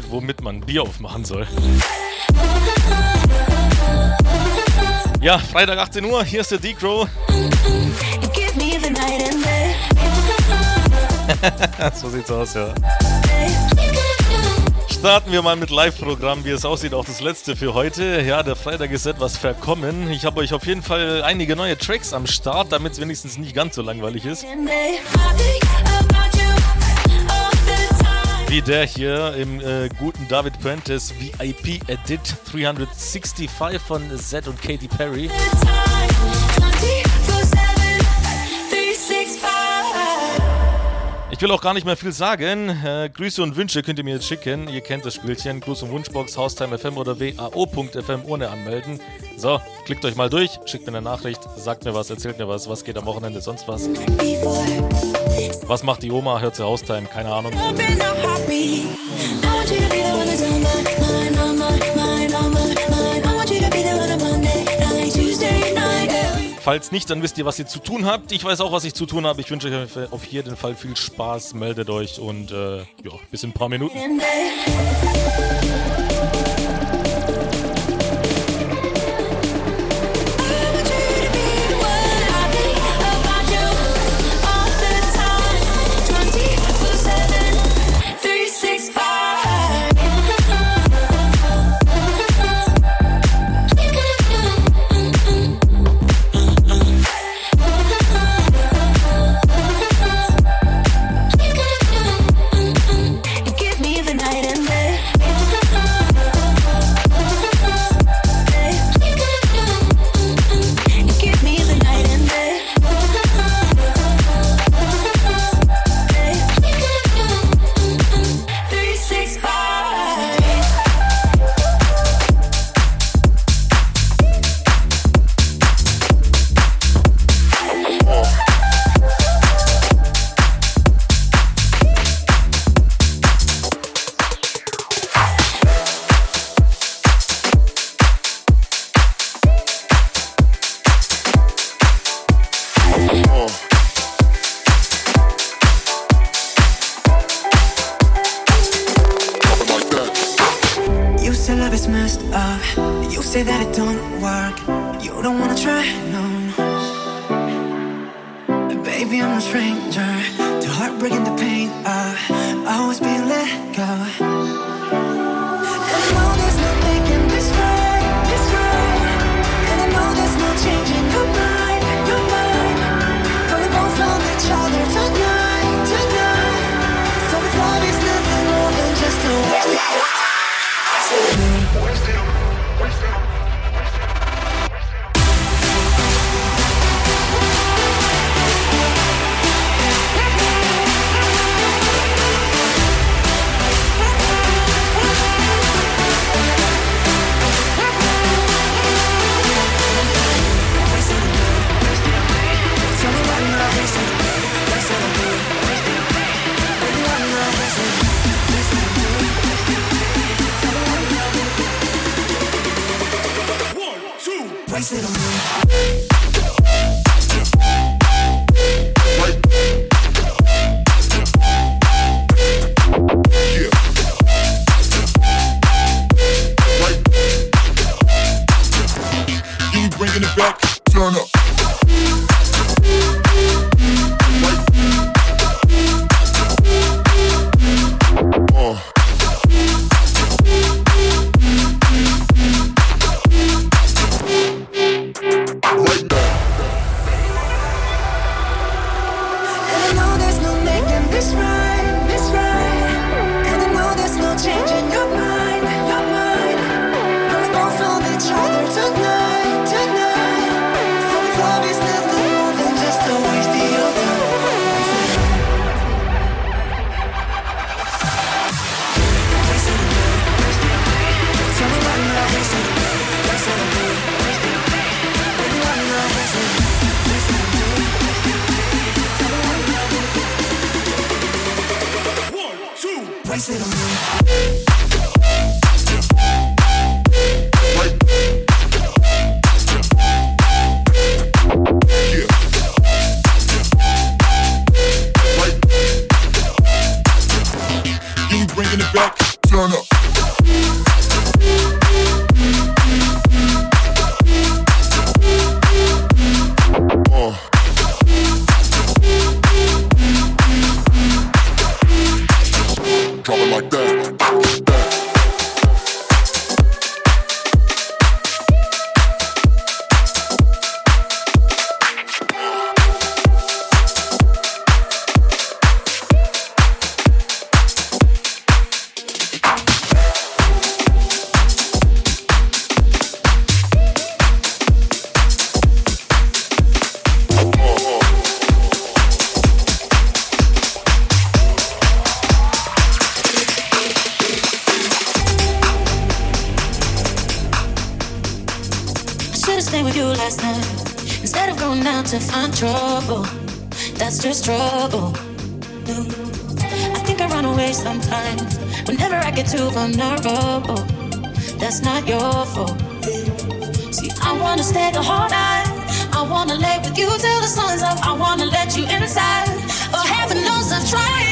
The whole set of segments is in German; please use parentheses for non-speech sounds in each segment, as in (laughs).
Diskutiert, womit man Bier aufmachen soll. Ja, Freitag 18 Uhr, hier ist der D-Crow. (laughs) so sieht's aus, ja. Starten wir mal mit Live-Programm, wie es aussieht, auch das letzte für heute. Ja, der Freitag ist etwas verkommen. Ich habe euch auf jeden Fall einige neue Tracks am Start, damit es wenigstens nicht ganz so langweilig ist. Wie der hier im äh, guten David Prentice VIP Edit 365 von Z und Katy Perry. Ich will auch gar nicht mehr viel sagen. Äh, Grüße und Wünsche könnt ihr mir jetzt schicken. Ihr kennt das Spielchen. Gruß und Wunschbox, Haustime FM oder WAO.FM ohne anmelden. So, klickt euch mal durch, schickt mir eine Nachricht, sagt mir was, erzählt mir was, was geht am Wochenende, sonst was. Was macht die Oma? Hört sie Haustime? Keine Ahnung. Falls nicht, dann wisst ihr, was ihr zu tun habt. Ich weiß auch, was ich zu tun habe. Ich wünsche euch auf jeden Fall viel Spaß. Meldet euch und äh, ja, bis in ein paar Minuten. don't wanna try. sometimes. Whenever I get too vulnerable, that's not your fault. See, I wanna stay the whole night. I wanna lay with you till the sun's up. I wanna let you inside. But heaven knows I've tried.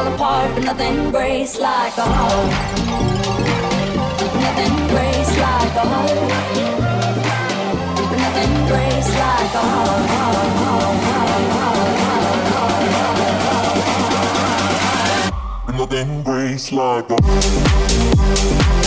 fall apart, but nothing breaks like a heart. Nothing breaks like a heart. Nothing breaks like a heart. heart nothing breaks like a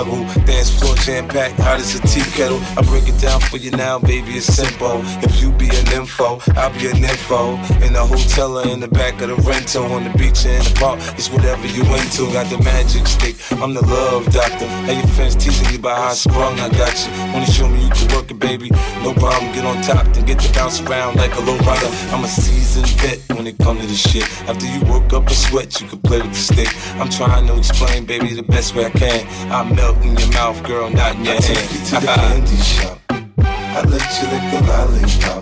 level. Dance floor jam packed, hot as a tea kettle. I break it down for you now, baby, it's simple. If you be an info, I'll be an info. In the hotel or in the back of the rental, on the beach or in the park, it's whatever you into. Got the magic stick, I'm the love doctor. Hey, your friends teasing you about how I sprung, I got you. Wanna show me you can work it? No problem, get on top, then get to bounce around like a low rider. I'm a seasoned vet when it come to this shit. After you work up a sweat, you can play with the stick. I'm trying to explain, baby, the best way I can. I melt in your mouth, girl, not in your I hand. take you to the candy shop. I let you lick the lollipop.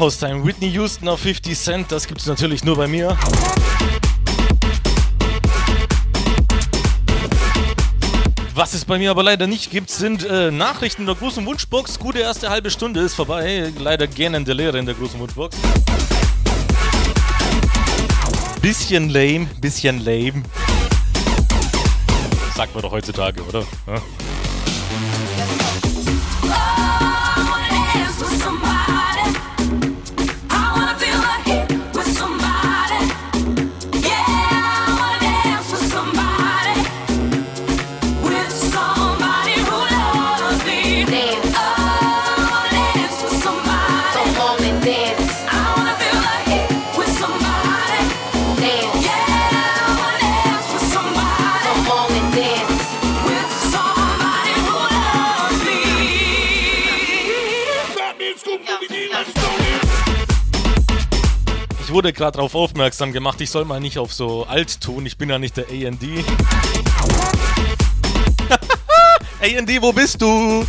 Ja, Haustime. Whitney Houston auf 50 Cent, das gibt es natürlich nur bei mir. Was es bei mir aber leider nicht gibt, sind äh, Nachrichten der großen Wunschbox. Gute erste halbe Stunde ist vorbei. Leider gähnende Leere in der großen Wunschbox. Bisschen lame, bisschen lame. Sagt man doch heutzutage, oder? Ja? Wurde gerade darauf aufmerksam gemacht, ich soll mal nicht auf so alt tun. Ich bin ja nicht der AD. AD, (laughs) wo bist du?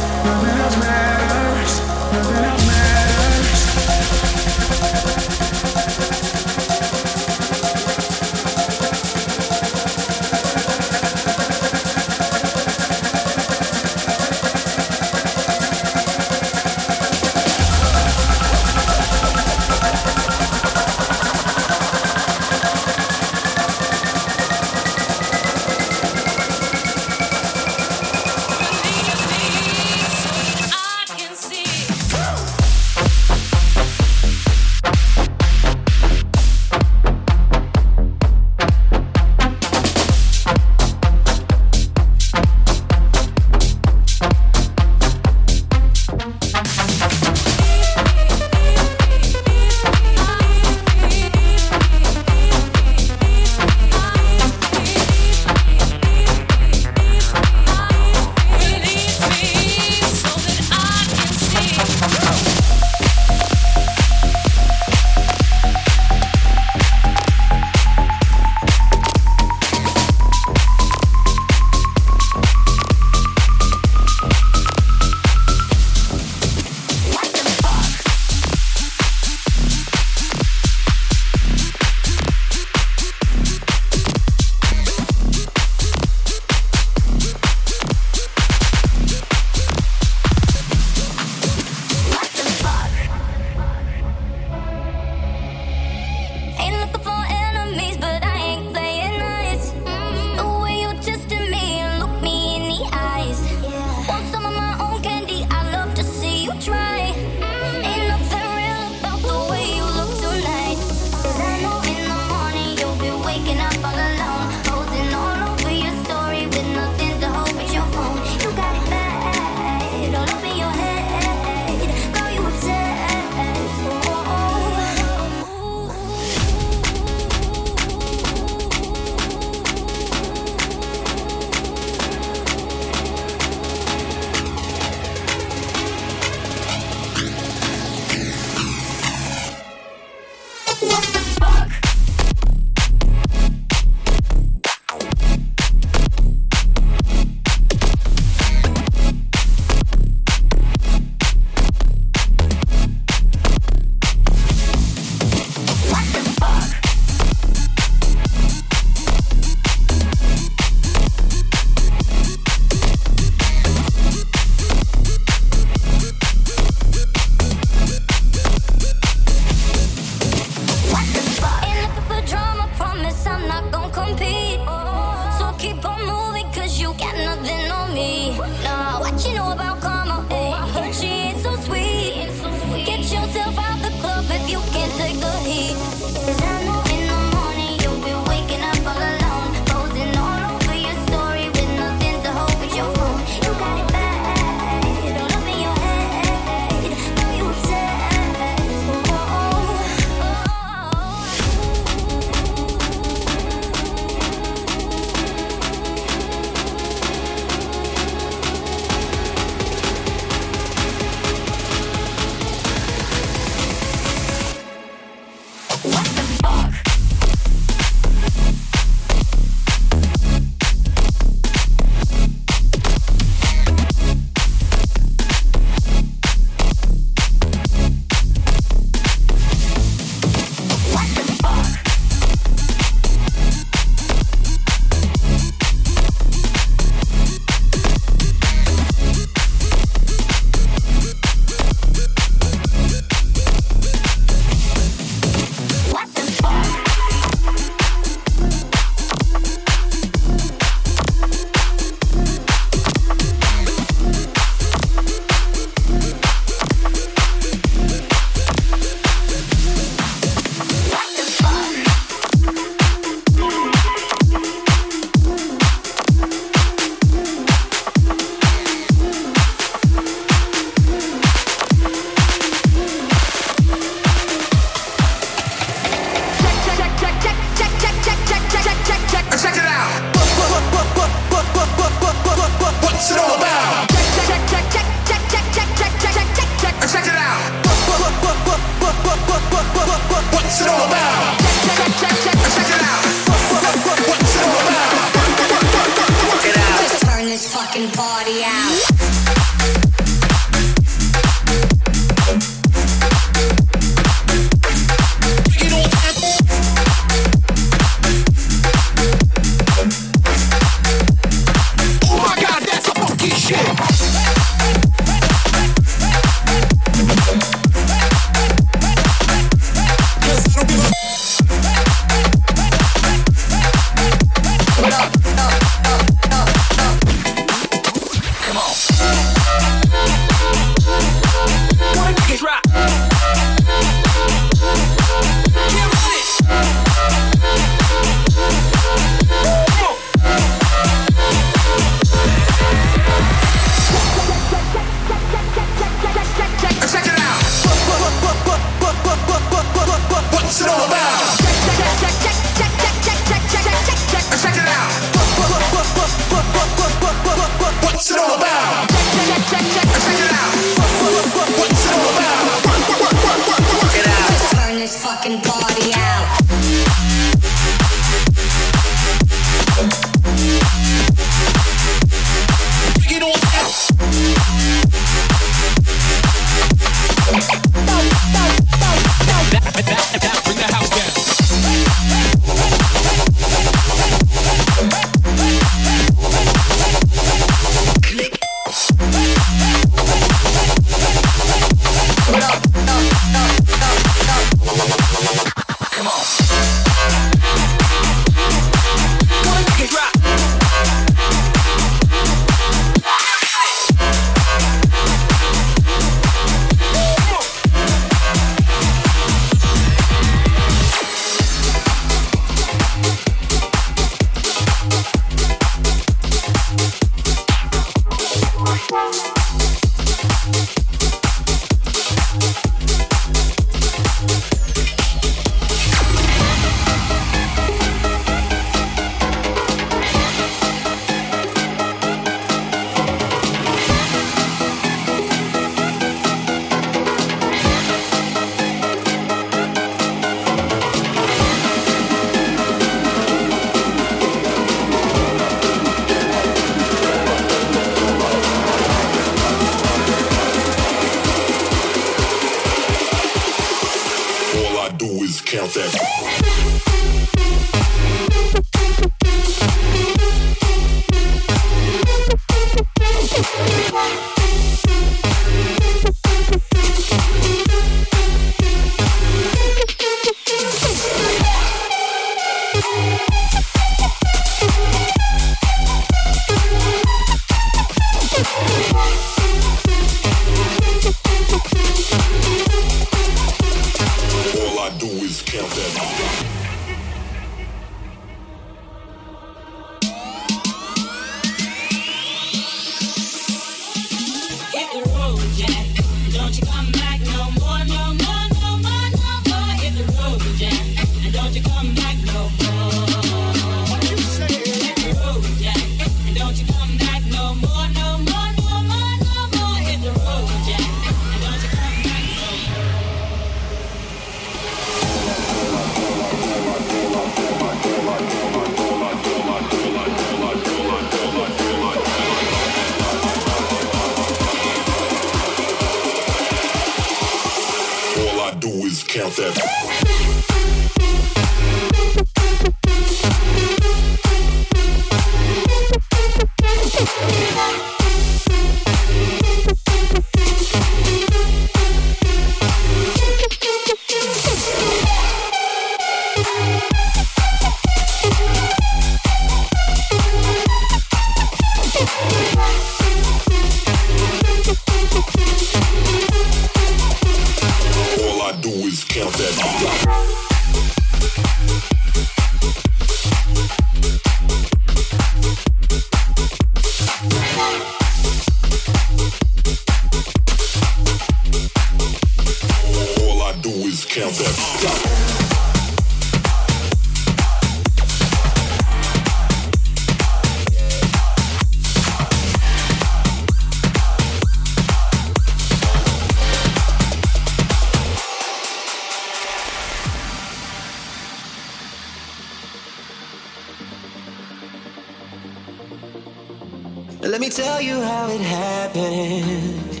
Happened.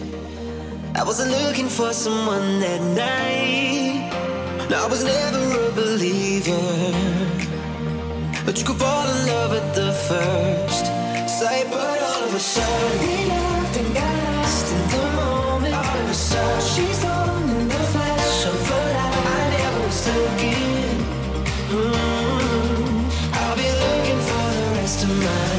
I wasn't looking for someone that night. I was never a believer. But you could fall in love at the first sight. But all of a sudden, we loved and got lost in the moment. All of a sudden, she's gone in the flash of a light. I never was looking. Mm, I'll be looking for the rest of my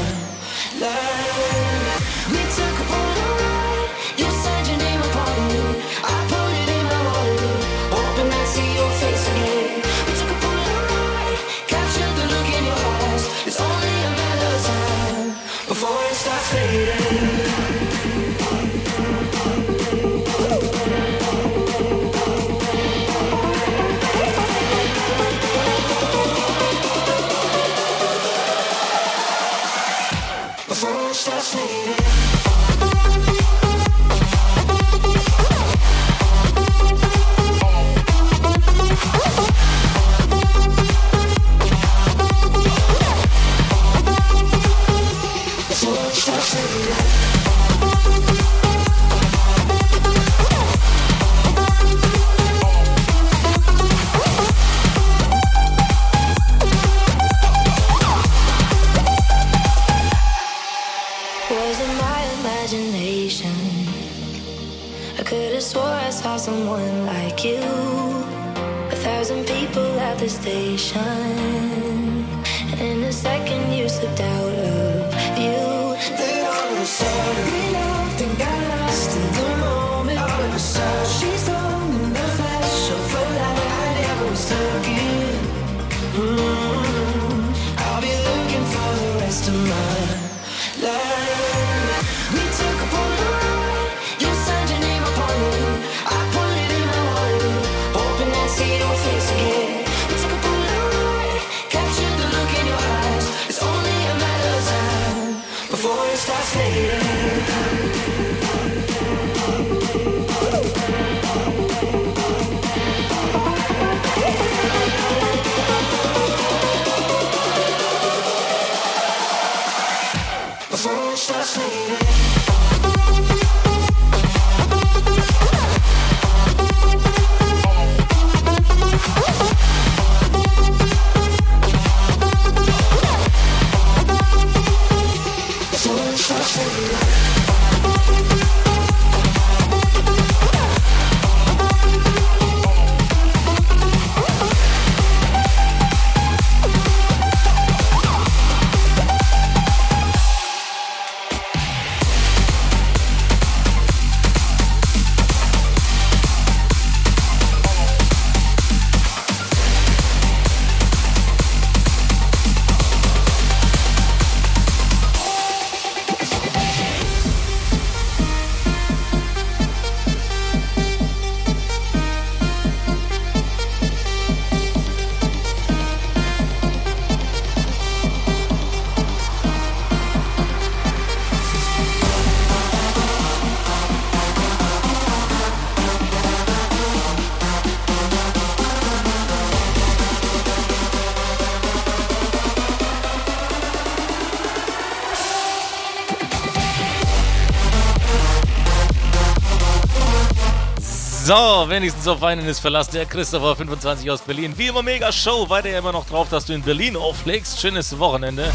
So, wenigstens auf einen ist verlassen. Der Christopher 25 aus Berlin. Wie immer mega Show. Weiter immer noch drauf, dass du in Berlin auflegst. Schönes Wochenende.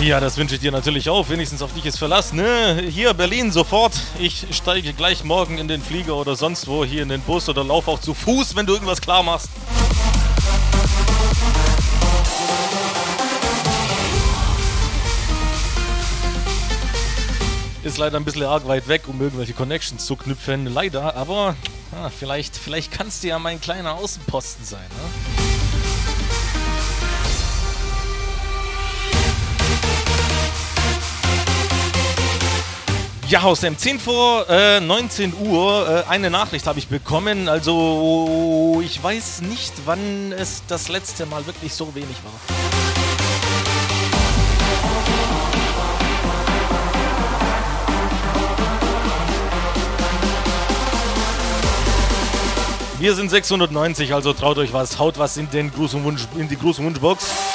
Ja, das wünsche ich dir natürlich auch. Wenigstens auf dich ist Verlass. Ne? Hier, Berlin, sofort. Ich steige gleich morgen in den Flieger oder sonst wo, hier in den Bus oder lauf auch zu Fuß, wenn du irgendwas klar machst. Ist leider ein bisschen arg weit weg, um irgendwelche Connections zu knüpfen. Leider, aber ah, vielleicht, vielleicht kannst du ja mein kleiner Außenposten sein. Ne? Ja, aus dem 10 vor äh, 19 Uhr. Äh, eine Nachricht habe ich bekommen. Also, ich weiß nicht, wann es das letzte Mal wirklich so wenig war. Wir sind 690, also traut euch was, haut was in, den Gruß und Wunsch, in die und Wunschbox.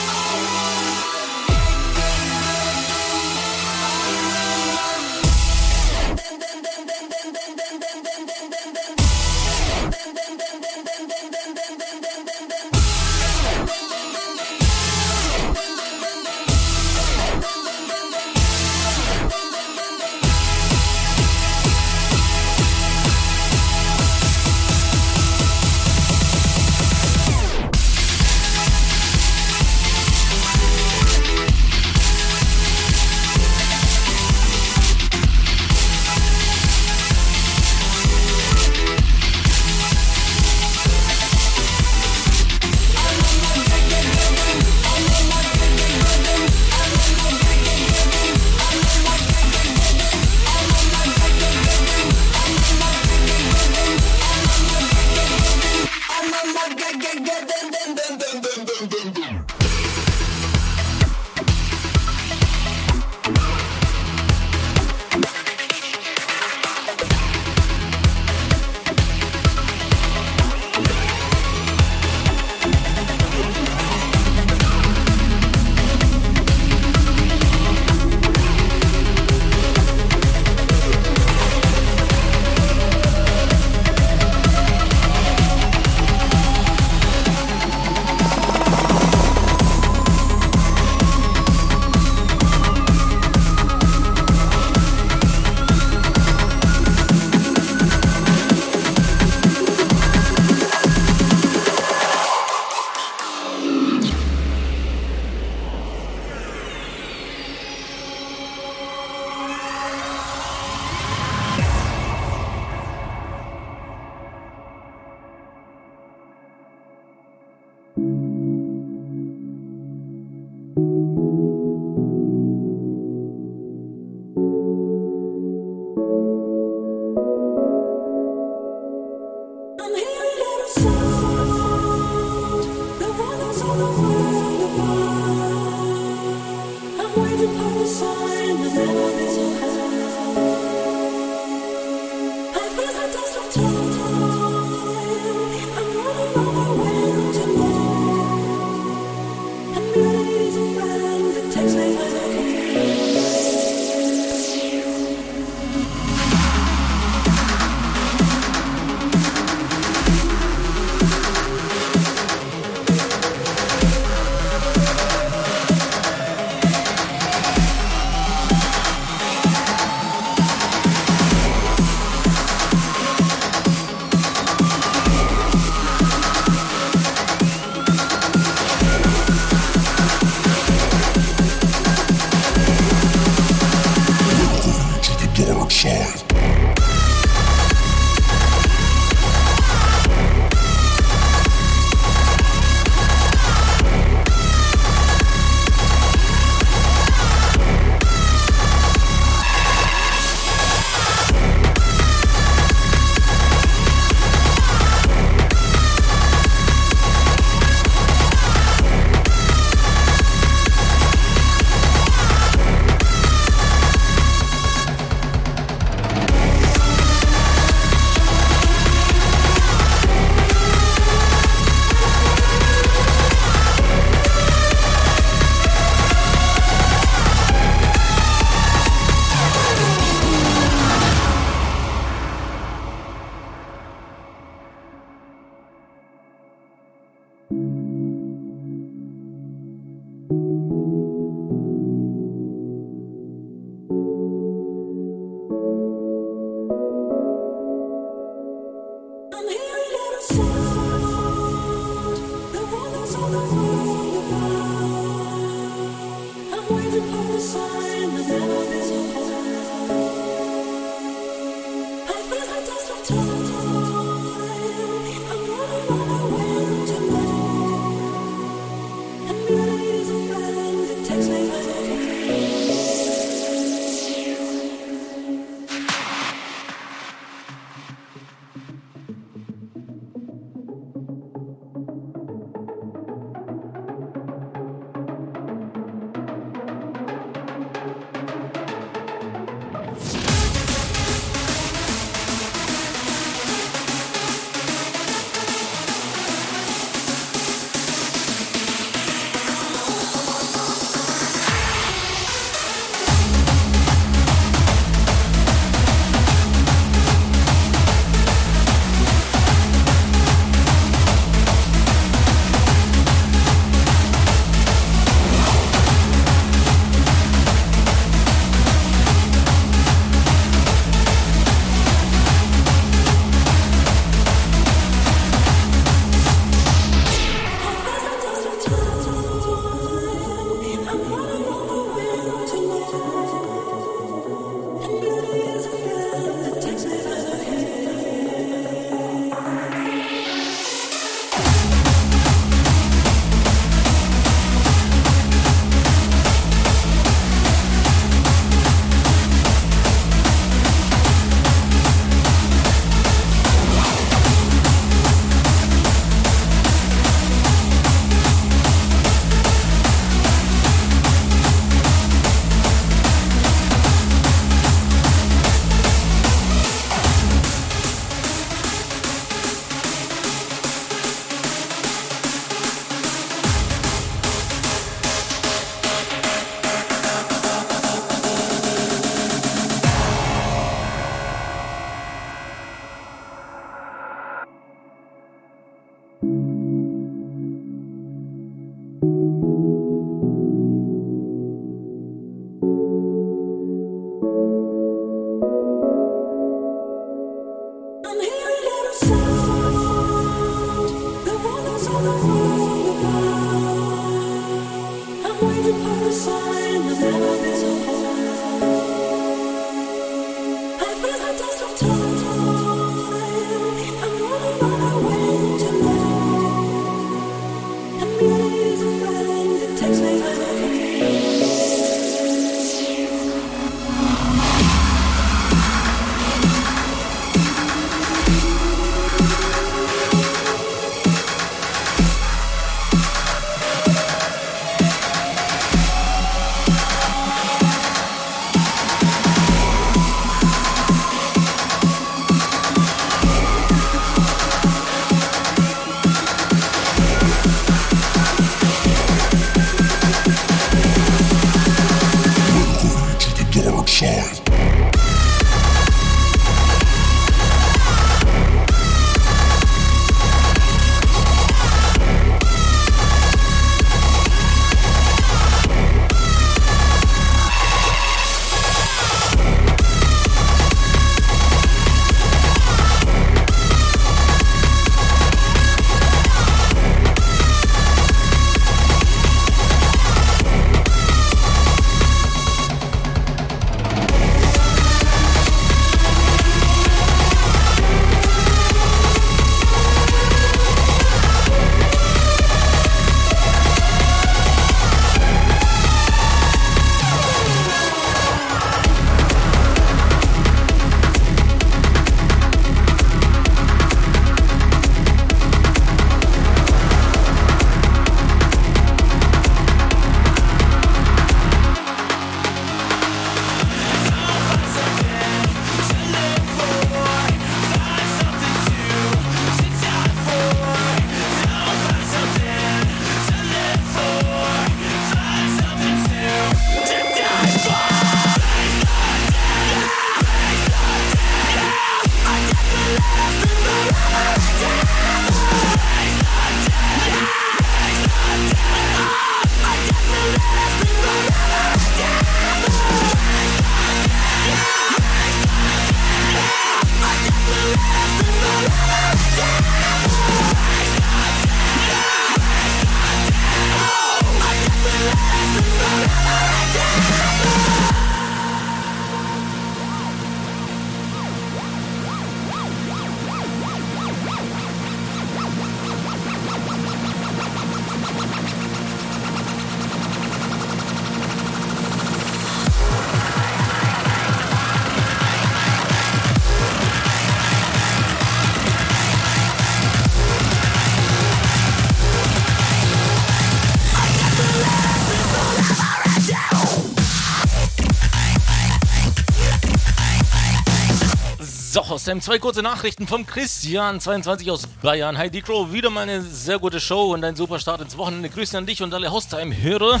Sam. Zwei kurze Nachrichten vom Christian, 22 aus Bayern. Hi Decro, wieder mal eine sehr gute Show und ein super Start ins Wochenende. Grüße an dich und alle Haustime-Hörer.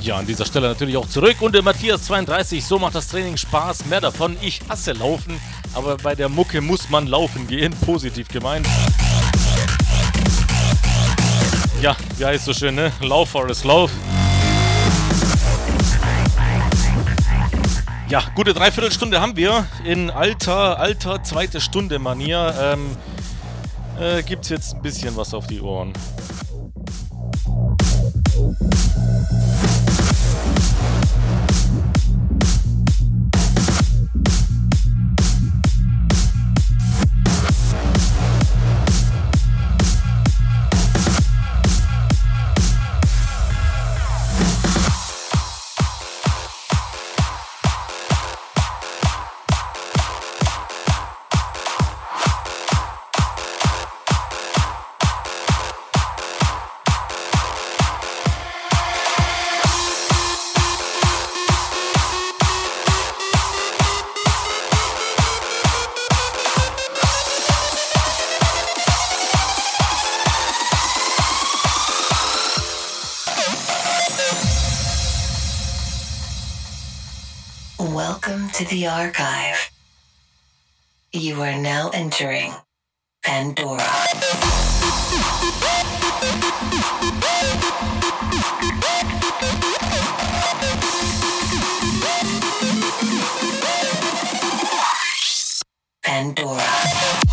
Ja, an dieser Stelle natürlich auch zurück. Und der Matthias 32, so macht das Training Spaß. Mehr davon, ich hasse Laufen, aber bei der Mucke muss man laufen gehen. Positiv gemeint. Ja, wie heißt so schön, ne? Lauf, Forest, Lauf. Ja, gute Dreiviertelstunde haben wir in alter, alter zweite Stunde Manier. Ähm, äh, gibt's jetzt ein bisschen was auf die Ohren. The archive. You are now entering Pandora. Pandora.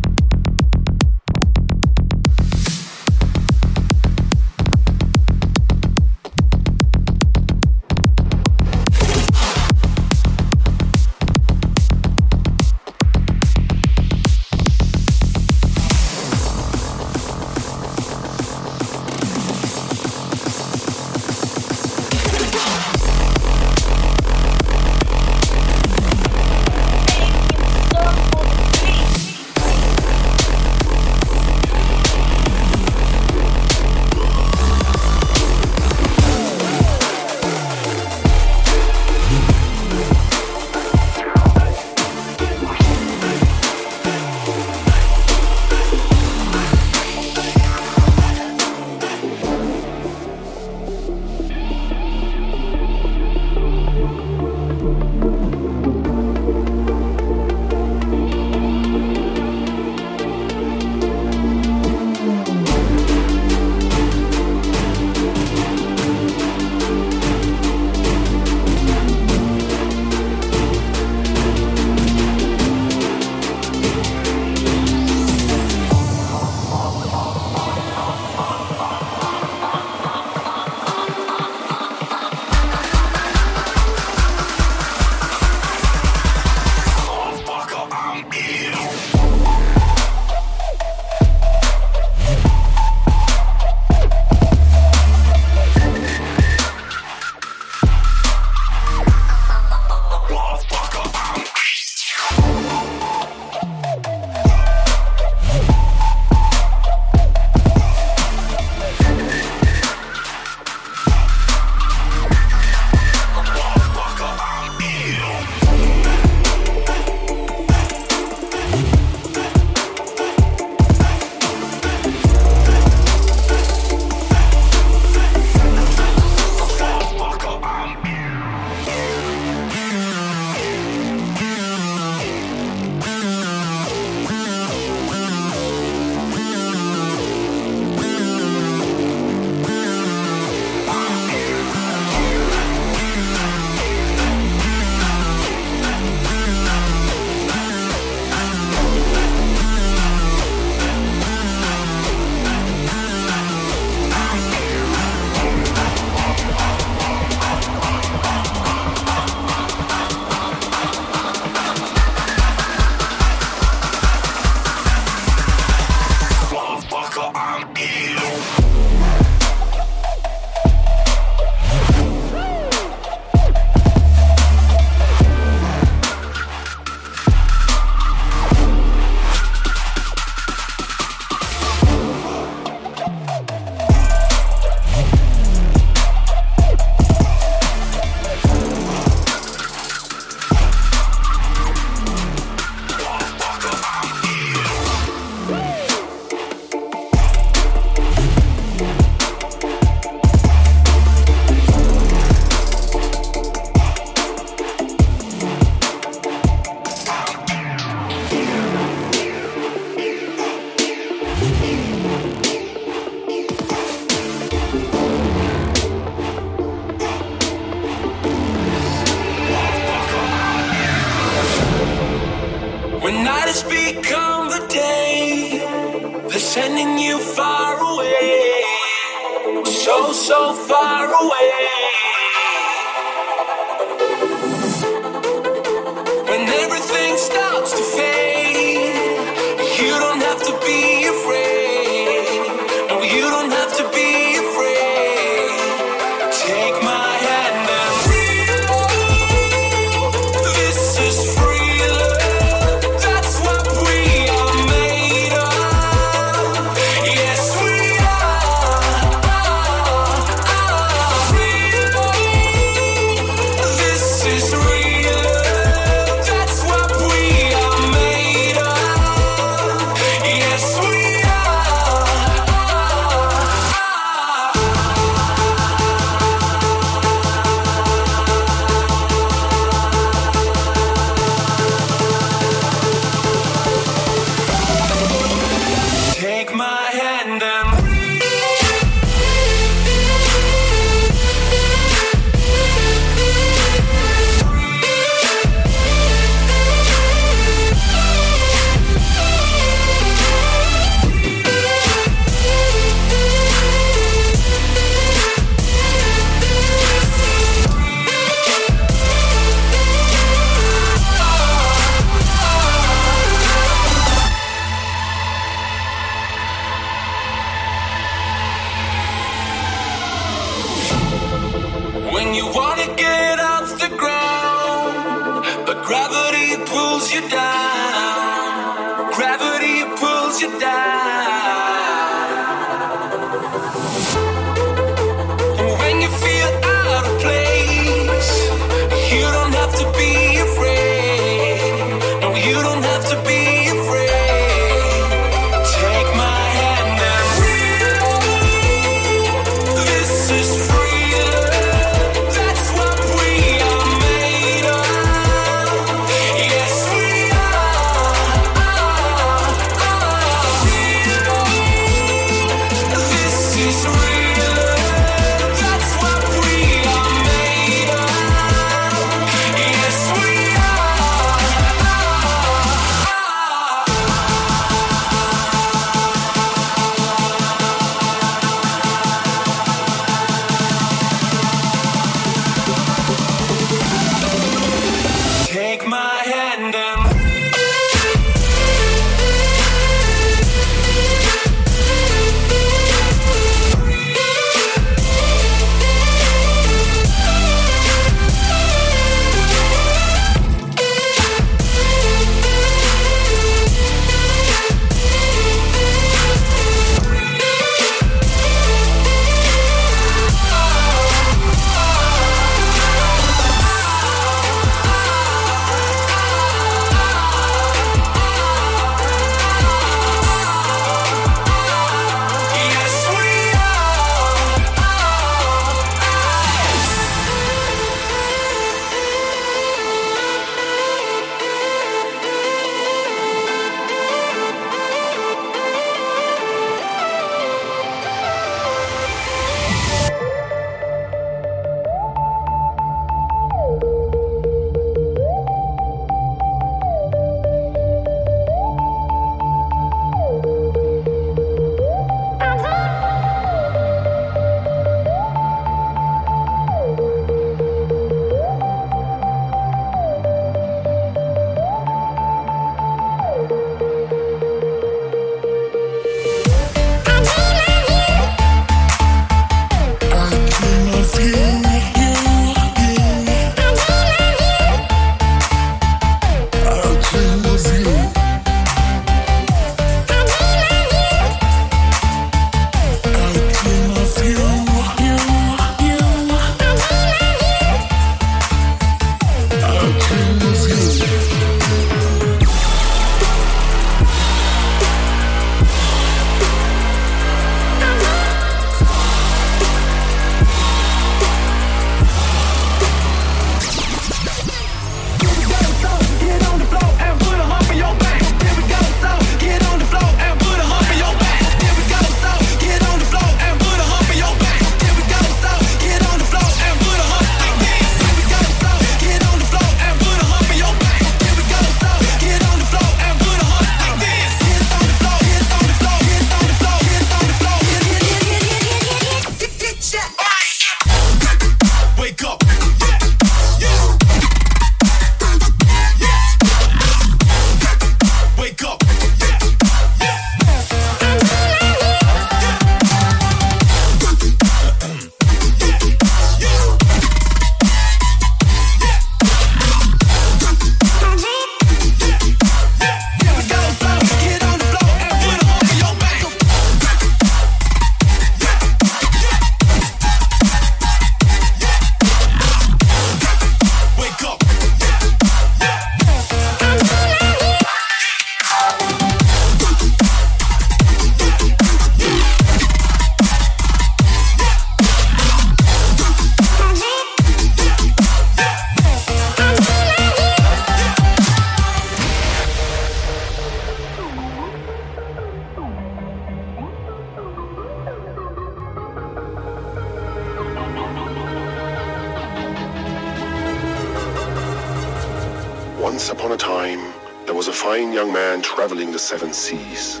The seven seas.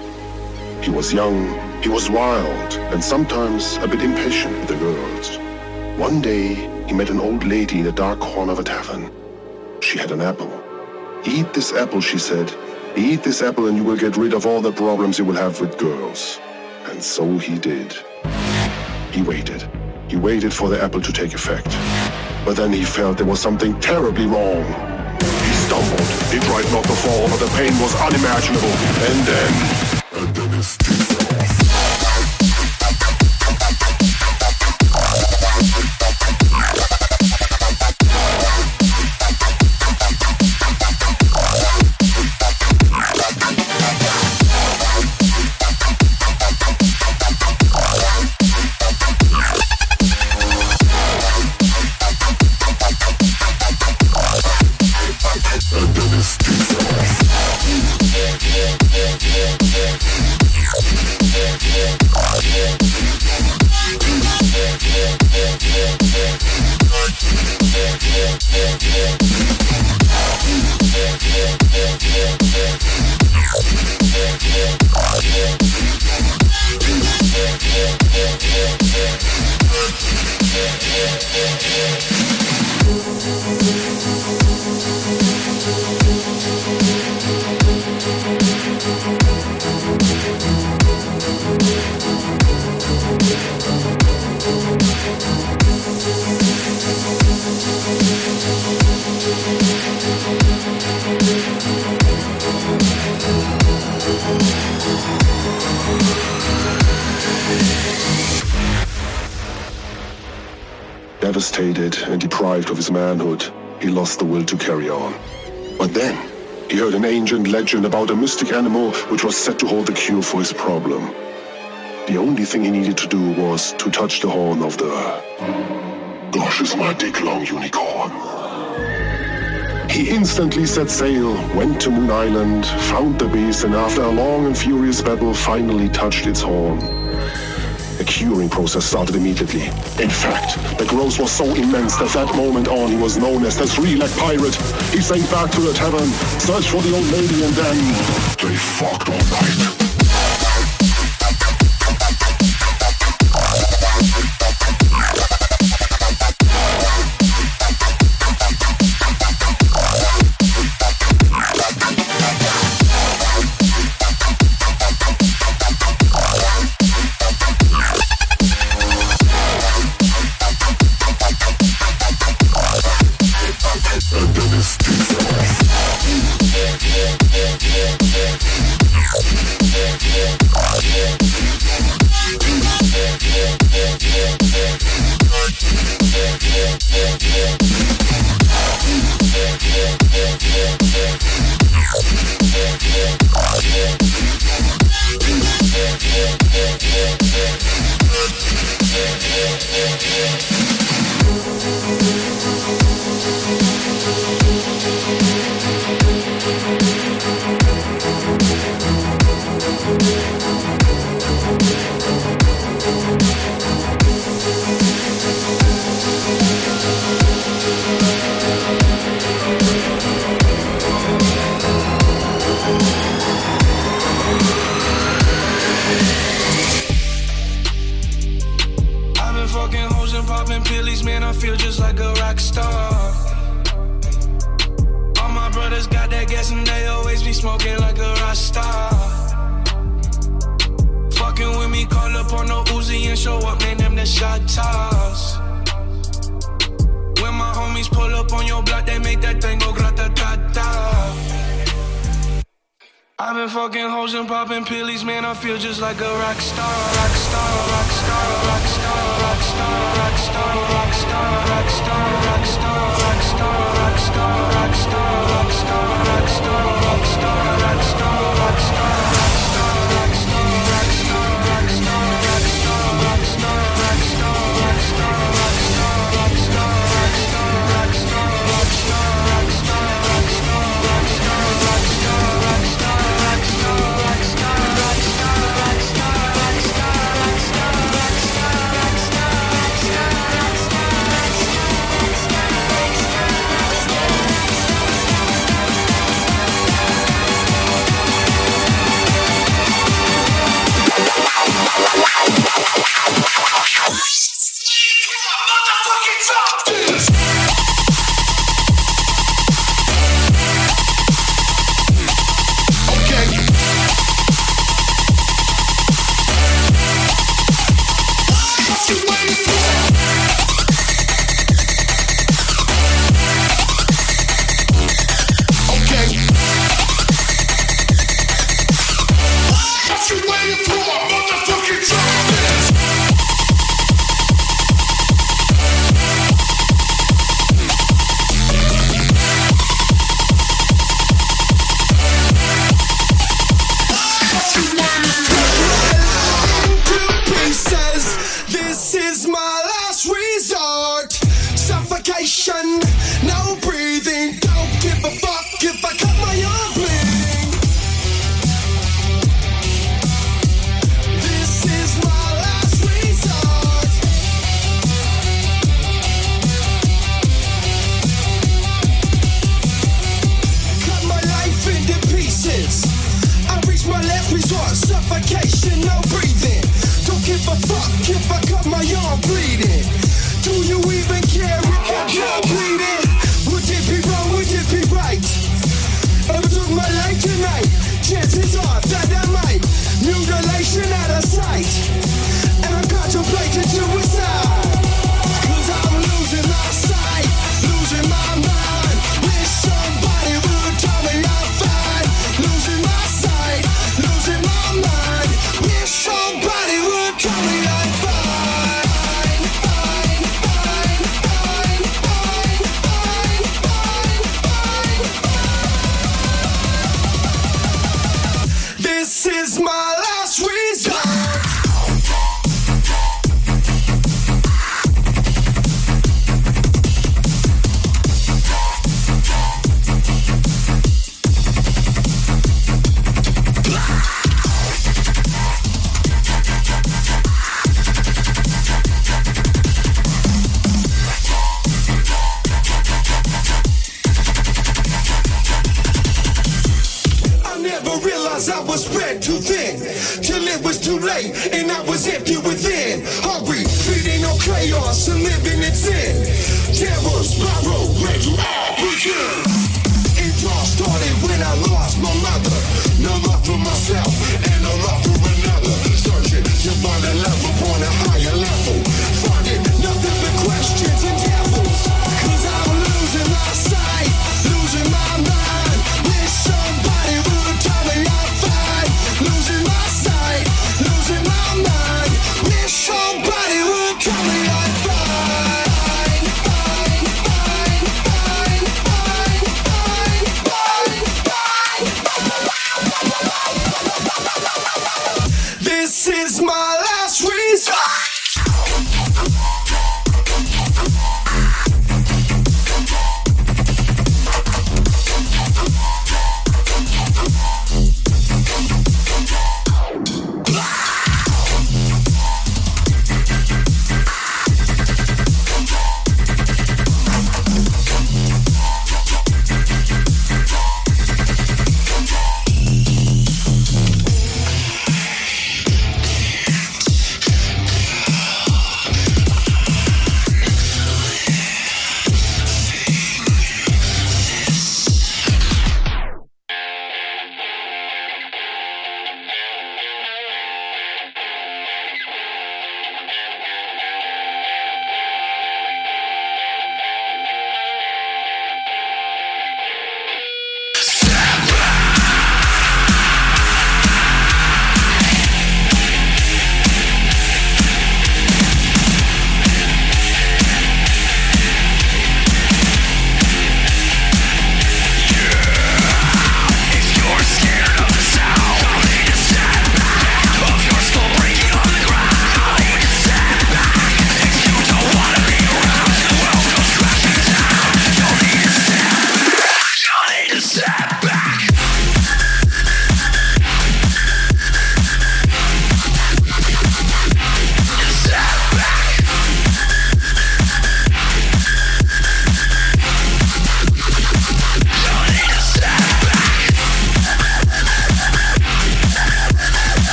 He was young, he was wild, and sometimes a bit impatient with the girls. One day, he met an old lady in a dark corner of a tavern. She had an apple. Eat this apple, she said. Eat this apple and you will get rid of all the problems you will have with girls. And so he did. He waited. He waited for the apple to take effect. But then he felt there was something terribly wrong. He tried not to fall, but the pain was unimaginable. And then deprived of his manhood, he lost the will to carry on. But then, he heard an ancient legend about a mystic animal which was said to hold the cure for his problem. The only thing he needed to do was to touch the horn of the... Gosh, is my dick long unicorn. He instantly set sail, went to Moon Island, found the beast, and after a long and furious battle, finally touched its horn. Curing process started immediately. In fact, the growth was so immense that that moment on he was known as the three-leg pirate. He sank back to the tavern, searched for the old lady, and then they fucked all night.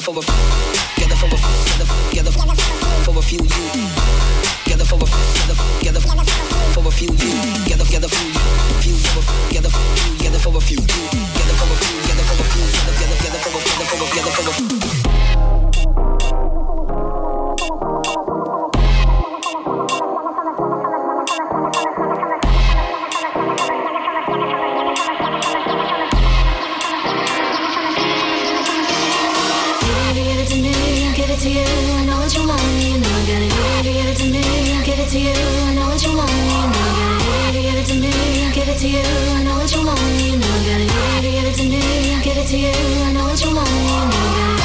Gather for a, gather for a, gather, gather for a few you. Gather for a, gather, gather for a few you. Gather, gather few, few, gather, gather for a few. Gather for a few, gather for a few, gather, gather for a, gather for a, to you, I know what you want, you know,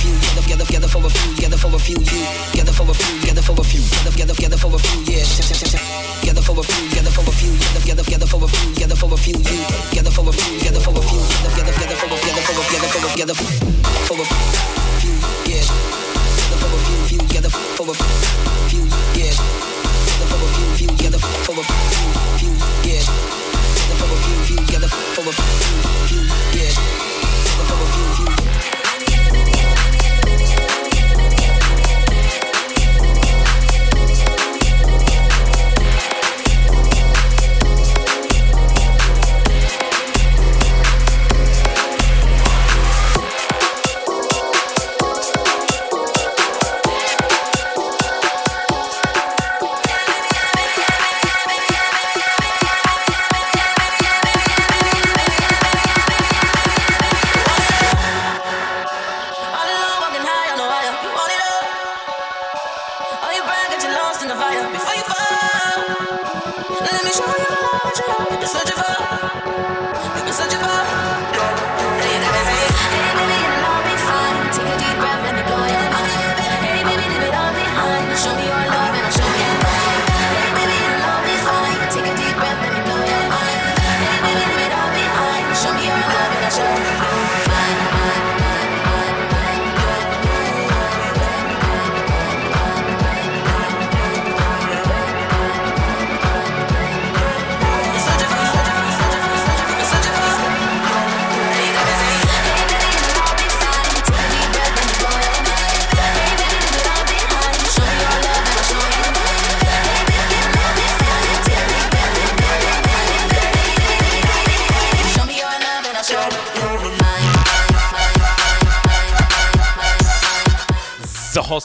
few, gather for a few, gather, for a few, you. Gather for a few, gather for a few, gather, gather, gather for a few, yeah. Gather for a few, gather for a few, gather, gather, gather for a few, gather for a few, you. Gather for a few, gather for a few, gather, gather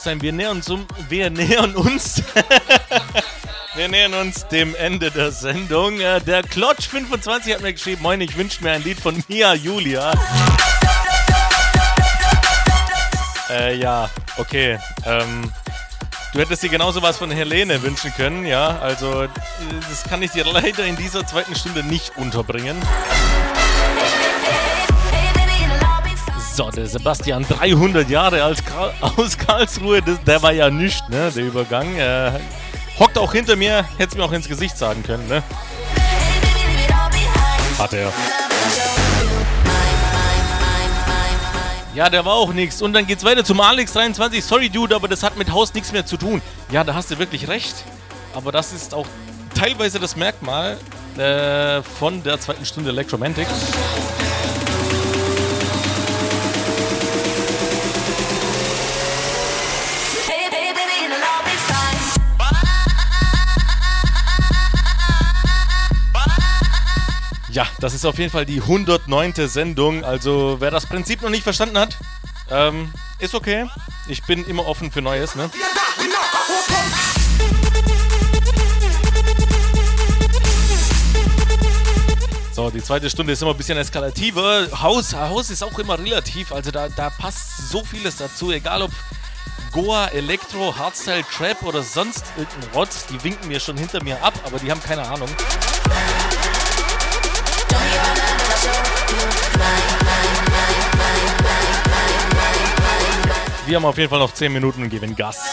Horstein, wir nähern uns, wir nähern uns. wir nähern uns dem Ende der Sendung. Äh, Der Klotsch25 hat mir geschrieben: Moin, ich wünsche mir ein Lied von Mia Julia. Äh, ja, okay. Ähm, du hättest dir genauso was von Helene wünschen können, ja. Also, äh, das kann ich dir (laughs) leider in dieser zweiten Stunde nicht unterbringen. So, der Sebastian, 300 Jahre als Karl, aus Karlsruhe, das, der war ja nicht, ne, der Übergang. Äh, hockt auch hinter mir, hätte es mir auch ins Gesicht sagen können, ne? Hat er. Ja, der war auch nix. Und dann geht's weiter zum Alex23. Sorry, Dude, aber das hat mit Haus nichts mehr zu tun. Ja, da hast du wirklich recht. Aber das ist auch teilweise das Merkmal äh, von der zweiten Stunde Electromantic. Ja, das ist auf jeden Fall die 109. Sendung. Also, wer das Prinzip noch nicht verstanden hat, ähm, ist okay. Ich bin immer offen für Neues, ne? So, die zweite Stunde ist immer ein bisschen eskalativer. Haus, Haus ist auch immer relativ. Also da, da passt so vieles dazu. Egal ob Goa, Elektro, Hardstyle, Trap oder sonst irgendein Rotz. Die winken mir schon hinter mir ab, aber die haben keine Ahnung. Wir haben auf jeden Fall noch 10 Minuten und geben Gas.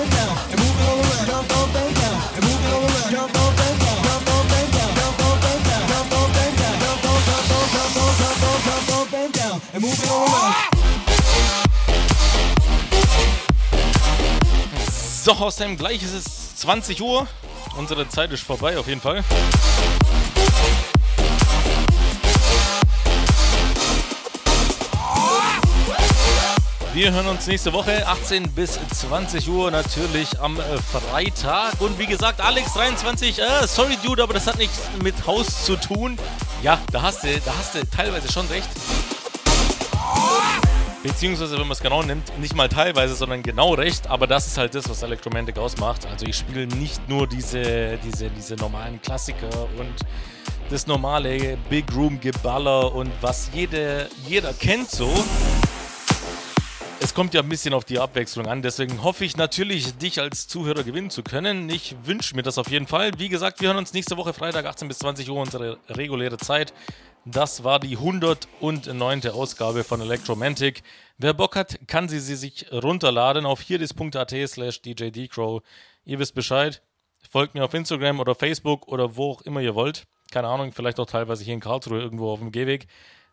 So, Hausheim, gleich ist es 20 Uhr. Unsere Zeit ist vorbei, auf jeden Fall. Wir hören uns nächste Woche 18 bis 20 Uhr natürlich am äh, Freitag. Und wie gesagt, Alex23, äh, sorry Dude, aber das hat nichts mit Haus zu tun. Ja, da hast du, da hast du teilweise schon recht. Beziehungsweise, wenn man es genau nimmt, nicht mal teilweise, sondern genau recht. Aber das ist halt das, was Electromantic ausmacht. Also ich spiele nicht nur diese, diese, diese normalen Klassiker und das normale Big Room Geballer und was jede, jeder kennt so. Es kommt ja ein bisschen auf die Abwechslung an, deswegen hoffe ich natürlich, dich als Zuhörer gewinnen zu können. Ich wünsche mir das auf jeden Fall. Wie gesagt, wir hören uns nächste Woche Freitag 18 bis 20 Uhr, unsere reguläre Zeit. Das war die 109. Ausgabe von Electromantic. Wer Bock hat, kann sie, sie sich runterladen auf hierdis.at slash djdcrow. Ihr wisst Bescheid. Folgt mir auf Instagram oder Facebook oder wo auch immer ihr wollt. Keine Ahnung, vielleicht auch teilweise hier in Karlsruhe irgendwo auf dem Gehweg.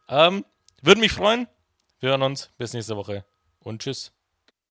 Ähm, Würde mich freuen. Wir hören uns. Bis nächste Woche und tschüss.